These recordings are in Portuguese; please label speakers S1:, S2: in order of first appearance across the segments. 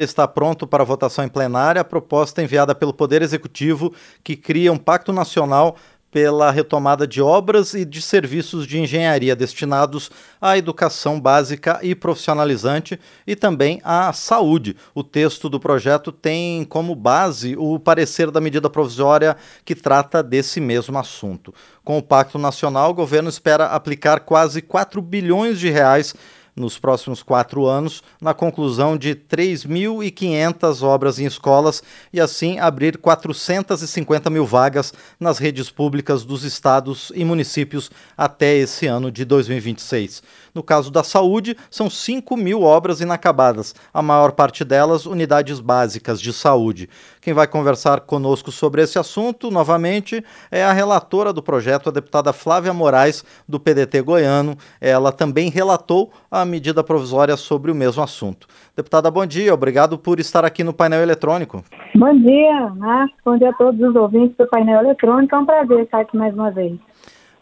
S1: Está pronto para votação em plenária a proposta enviada pelo Poder Executivo que cria um pacto nacional pela retomada de obras e de serviços de engenharia destinados à educação básica e profissionalizante e também à saúde. O texto do projeto tem como base o parecer da medida provisória que trata desse mesmo assunto. Com o Pacto Nacional, o governo espera aplicar quase 4 bilhões de reais nos próximos quatro anos, na conclusão de 3.500 obras em escolas e, assim, abrir 450 mil vagas nas redes públicas dos estados e municípios até esse ano de 2026. No caso da saúde, são 5 mil obras inacabadas, a maior parte delas unidades básicas de saúde. Quem vai conversar conosco sobre esse assunto, novamente, é a relatora do projeto, a deputada Flávia Moraes, do PDT goiano. Ela também relatou a medida provisória sobre o mesmo assunto. Deputada, bom dia, obrigado por estar aqui no painel eletrônico.
S2: Bom dia, Márcio, bom dia a todos os ouvintes do painel eletrônico, é um prazer estar aqui mais uma vez.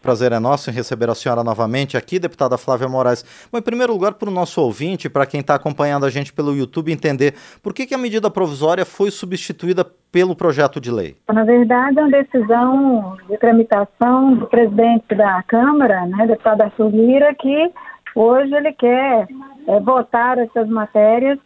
S1: Prazer é nosso em receber a senhora novamente aqui, deputada Flávia Moraes. Bom, em primeiro lugar, para o nosso ouvinte, para quem está acompanhando a gente pelo YouTube, entender por que, que a medida provisória foi substituída pelo projeto de lei.
S2: Na verdade, é uma decisão de tramitação do presidente da Câmara, né, deputado Arthur Lira, que hoje ele quer é, votar essas matérias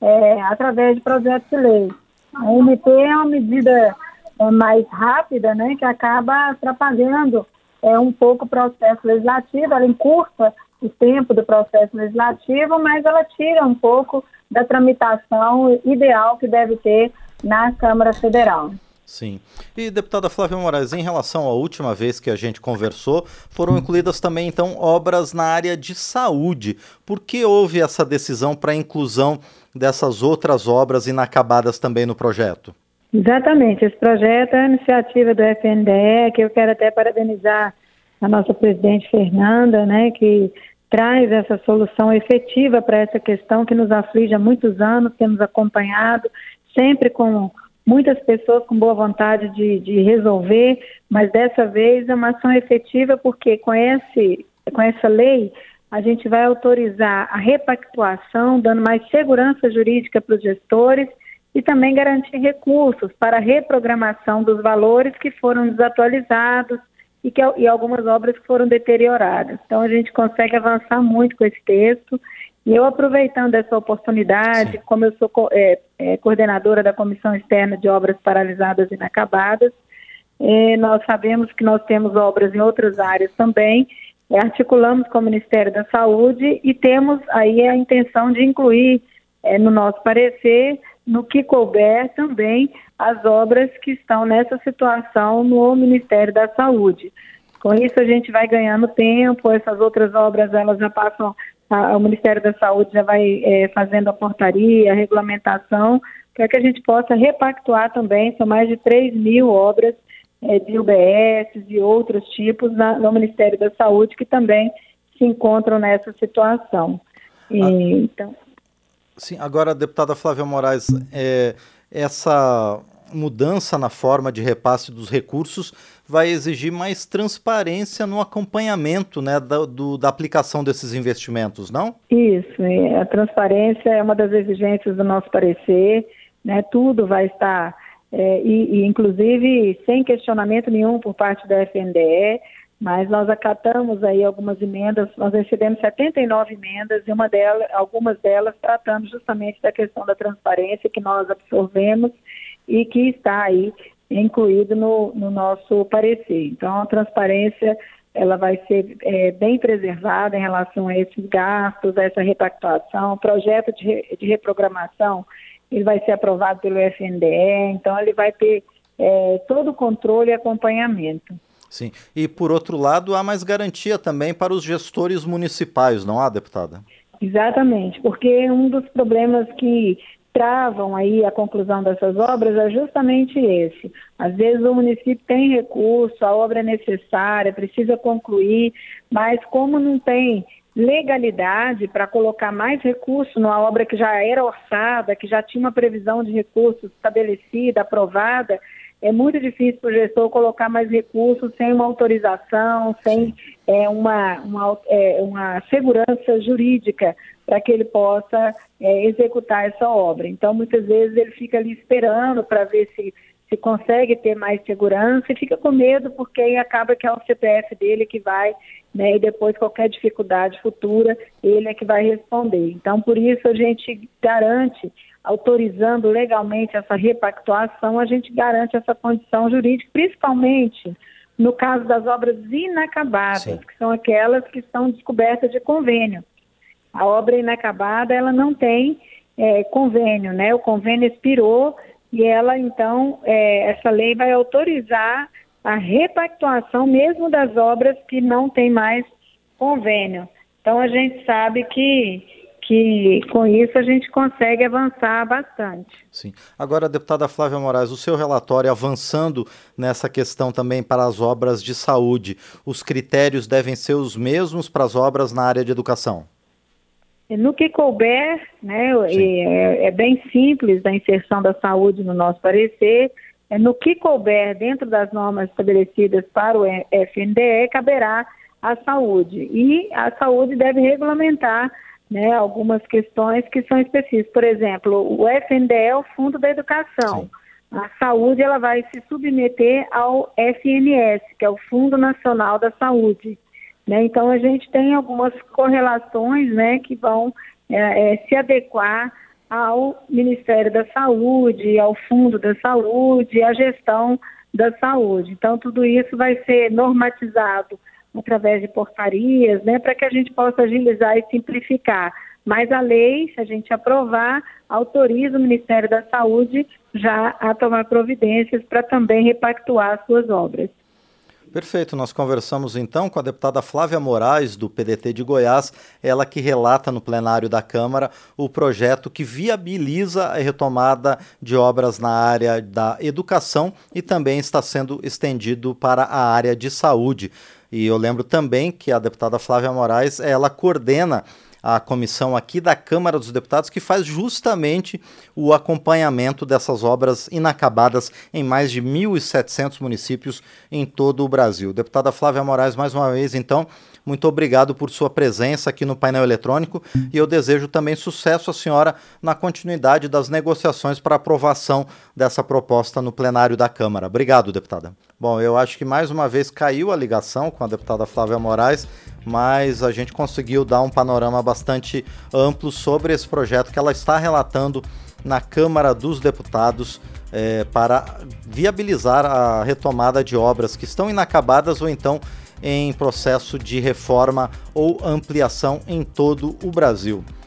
S2: é, através de projeto de lei. A MP é uma medida é, mais rápida, né, que acaba atrapalhando é, um pouco o processo legislativo, ela encurta o tempo do processo legislativo, mas ela tira um pouco da tramitação ideal que deve ter na Câmara Federal.
S1: Sim. E, deputada Flávia Moraes, em relação à última vez que a gente conversou, foram incluídas também, então, obras na área de saúde. Por que houve essa decisão para a inclusão dessas outras obras inacabadas também no projeto?
S2: Exatamente. Esse projeto é iniciativa do FNDE, que eu quero até parabenizar a nossa presidente Fernanda, né, que traz essa solução efetiva para essa questão que nos aflige há muitos anos, temos acompanhado, sempre com muitas pessoas com boa vontade de, de resolver, mas dessa vez é uma ação efetiva porque com, esse, com essa lei a gente vai autorizar a repactuação, dando mais segurança jurídica para os gestores e também garantir recursos para a reprogramação dos valores que foram desatualizados e, que, e algumas obras que foram deterioradas. Então, a gente consegue avançar muito com esse texto. E eu, aproveitando essa oportunidade, Sim. como eu sou é, é, coordenadora da Comissão Externa de Obras Paralisadas e Inacabadas, é, nós sabemos que nós temos obras em outras áreas também, articulamos com o Ministério da Saúde e temos aí a intenção de incluir é, no nosso parecer no que couber também as obras que estão nessa situação no Ministério da Saúde. Com isso a gente vai ganhando tempo, essas outras obras elas já passam, a, o Ministério da Saúde já vai é, fazendo a portaria, a regulamentação, para que a gente possa repactuar também, são mais de 3 mil obras é, de UBS e outros tipos na, no Ministério da Saúde que também se encontram nessa situação. E, ah. Então,
S1: Sim, agora, deputada Flávia Moraes, é, essa mudança na forma de repasse dos recursos vai exigir mais transparência no acompanhamento né, da, do, da aplicação desses investimentos, não?
S2: Isso, a transparência é uma das exigências do nosso parecer, né, tudo vai estar, é, e, e inclusive sem questionamento nenhum por parte da FNDE, mas nós acatamos aí algumas emendas, nós recebemos 79 emendas e uma delas, algumas delas tratando justamente da questão da transparência que nós absorvemos e que está aí incluído no, no nosso parecer. Então, a transparência ela vai ser é, bem preservada em relação a esses gastos, a essa repactuação, o projeto de, de reprogramação ele vai ser aprovado pelo FNDE, então ele vai ter é, todo o controle e acompanhamento.
S1: Sim. E, por outro lado, há mais garantia também para os gestores municipais, não há, deputada?
S2: Exatamente, porque um dos problemas que travam aí a conclusão dessas obras é justamente esse. Às vezes o município tem recurso, a obra é necessária, precisa concluir, mas como não tem legalidade para colocar mais recurso numa obra que já era orçada, que já tinha uma previsão de recursos estabelecida, aprovada, é muito difícil para o gestor colocar mais recursos sem uma autorização, sem é, uma, uma, é, uma segurança jurídica para que ele possa é, executar essa obra. Então, muitas vezes ele fica ali esperando para ver se se consegue ter mais segurança e fica com medo porque aí acaba que é o CPF dele que vai, né, e depois qualquer dificuldade futura, ele é que vai responder. Então, por isso a gente garante, autorizando legalmente essa repactuação, a gente garante essa condição jurídica, principalmente no caso das obras inacabadas, Sim. que são aquelas que estão descobertas de convênio. A obra inacabada, ela não tem é, convênio, né? O convênio expirou e ela, então, é, essa lei vai autorizar a repactuação mesmo das obras que não tem mais convênio. Então, a gente sabe que que com isso a gente consegue avançar bastante.
S1: Sim. Agora, deputada Flávia Moraes, o seu relatório avançando nessa questão também para as obras de saúde, os critérios devem ser os mesmos para as obras na área de educação?
S2: No que couber, né, é, é, bem simples a inserção da saúde no nosso parecer. É, no que couber dentro das normas estabelecidas para o FNDE, caberá a saúde. E a saúde deve regulamentar né, algumas questões que são específicas. Por exemplo, o FNDE é o Fundo da Educação. Sim. A saúde ela vai se submeter ao FNS, que é o Fundo Nacional da Saúde. Né? Então a gente tem algumas correlações né, que vão é, é, se adequar ao Ministério da Saúde, ao Fundo da Saúde, à gestão da saúde. Então tudo isso vai ser normatizado através de portarias, né, para que a gente possa agilizar e simplificar. Mas a lei, se a gente aprovar, autoriza o Ministério da Saúde já a tomar providências para também repactuar suas obras.
S1: Perfeito, nós conversamos então com a deputada Flávia Moraes, do PDT de Goiás, ela que relata no plenário da Câmara o projeto que viabiliza a retomada de obras na área da educação e também está sendo estendido para a área de saúde. E eu lembro também que a deputada Flávia Moraes, ela coordena a comissão aqui da Câmara dos Deputados que faz justamente o acompanhamento dessas obras inacabadas em mais de 1.700 municípios em todo o Brasil. Deputada Flávia Moraes, mais uma vez, então, muito obrigado por sua presença aqui no painel eletrônico e eu desejo também sucesso à senhora na continuidade das negociações para aprovação dessa proposta no plenário da Câmara. Obrigado, deputada. Bom, eu acho que mais uma vez caiu a ligação com a deputada Flávia Moraes, mas a gente conseguiu dar um panorama bastante amplo sobre esse projeto que ela está relatando na Câmara dos Deputados é, para viabilizar a retomada de obras que estão inacabadas ou então em processo de reforma ou ampliação em todo o Brasil.